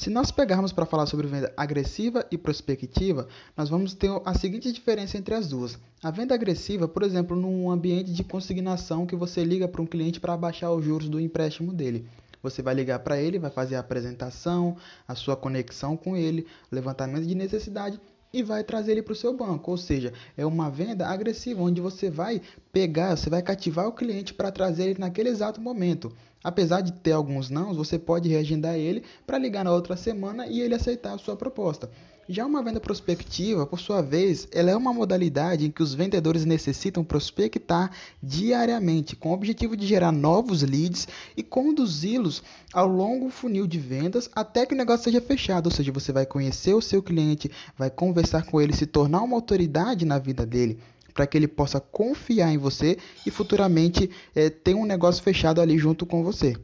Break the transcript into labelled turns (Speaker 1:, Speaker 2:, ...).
Speaker 1: Se nós pegarmos para falar sobre venda agressiva e prospectiva, nós vamos ter a seguinte diferença entre as duas. A venda agressiva, por exemplo, num ambiente de consignação que você liga para um cliente para baixar os juros do empréstimo dele. Você vai ligar para ele, vai fazer a apresentação, a sua conexão com ele, levantamento de necessidade e vai trazer ele para o seu banco. Ou seja, é uma venda agressiva, onde você vai pegar, você vai cativar o cliente para trazer ele naquele exato momento. Apesar de ter alguns não, você pode reagendar ele para ligar na outra semana e ele aceitar a sua proposta. Já uma venda prospectiva, por sua vez, ela é uma modalidade em que os vendedores necessitam prospectar diariamente, com o objetivo de gerar novos leads e conduzi-los ao longo funil de vendas até que o negócio seja fechado. Ou seja, você vai conhecer o seu cliente, vai conversar com ele, se tornar uma autoridade na vida dele para que ele possa confiar em você e futuramente é, ter um negócio fechado ali junto com você.